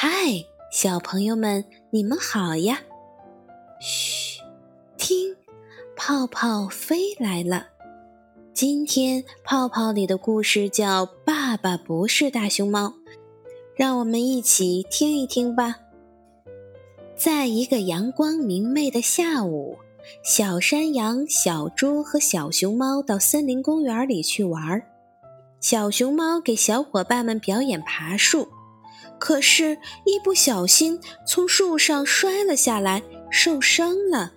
嗨，小朋友们，你们好呀！嘘，听，泡泡飞来了。今天泡泡里的故事叫《爸爸不是大熊猫》，让我们一起听一听吧。在一个阳光明媚的下午，小山羊、小猪和小熊猫到森林公园里去玩。小熊猫给小伙伴们表演爬树。可是，一不小心从树上摔了下来，受伤了。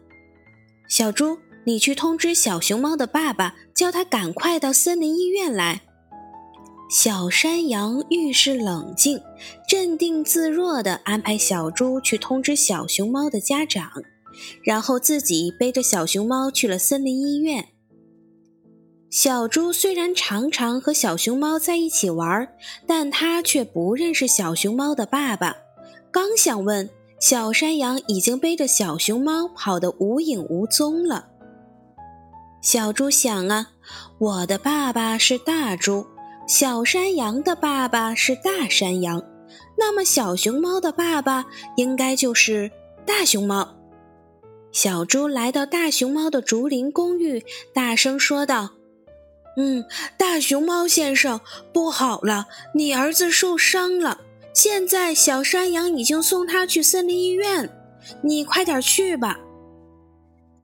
小猪，你去通知小熊猫的爸爸，叫他赶快到森林医院来。小山羊遇事冷静、镇定自若地安排小猪去通知小熊猫的家长，然后自己背着小熊猫去了森林医院。小猪虽然常常和小熊猫在一起玩，但它却不认识小熊猫的爸爸。刚想问，小山羊已经背着小熊猫跑得无影无踪了。小猪想啊，我的爸爸是大猪，小山羊的爸爸是大山羊，那么小熊猫的爸爸应该就是大熊猫。小猪来到大熊猫的竹林公寓，大声说道。嗯，大熊猫先生，不好了，你儿子受伤了。现在小山羊已经送他去森林医院，你快点去吧。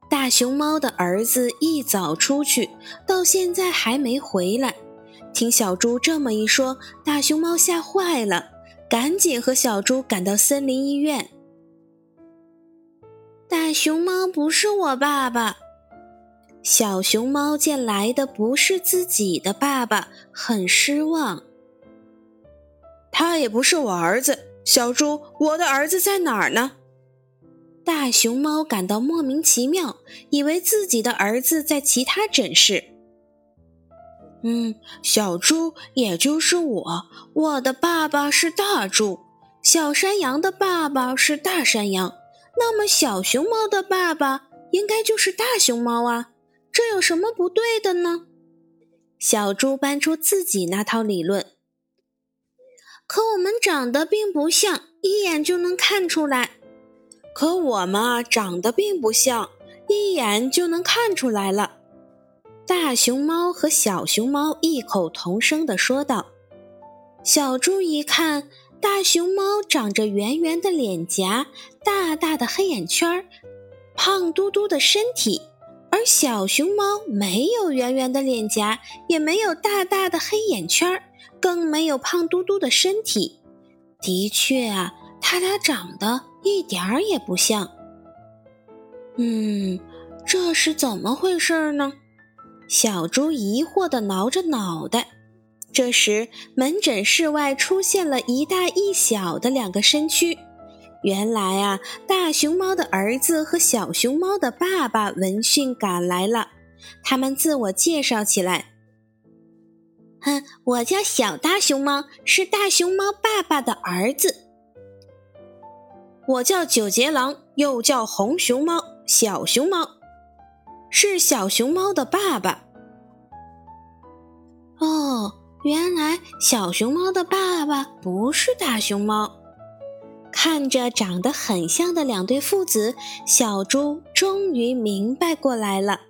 大熊猫的儿子一早出去，到现在还没回来。听小猪这么一说，大熊猫吓坏了，赶紧和小猪赶到森林医院。大熊猫不是我爸爸。小熊猫见来的不是自己的爸爸，很失望。他也不是我儿子，小猪，我的儿子在哪儿呢？大熊猫感到莫名其妙，以为自己的儿子在其他诊室。嗯，小猪，也就是我，我的爸爸是大猪，小山羊的爸爸是大山羊，那么小熊猫的爸爸应该就是大熊猫啊。有什么不对的呢？小猪搬出自己那套理论。可我们长得并不像，一眼就能看出来。可我们长得并不像，一眼就能看出来了。大熊猫和小熊猫异口同声地说道。小猪一看，大熊猫长着圆圆的脸颊，大大的黑眼圈，胖嘟嘟的身体。而小熊猫没有圆圆的脸颊，也没有大大的黑眼圈，更没有胖嘟嘟的身体。的确啊，它俩长得一点儿也不像。嗯，这是怎么回事呢？小猪疑惑地挠着脑袋。这时，门诊室外出现了一大一小的两个身躯。原来啊，大熊猫的儿子和小熊猫的爸爸闻讯赶来了。他们自我介绍起来：“哼，我叫小大熊猫，是大熊猫爸爸的儿子。我叫九节狼，又叫红熊猫，小熊猫是小熊猫的爸爸。”哦，原来小熊猫的爸爸不是大熊猫。看着长得很像的两对父子，小猪终于明白过来了。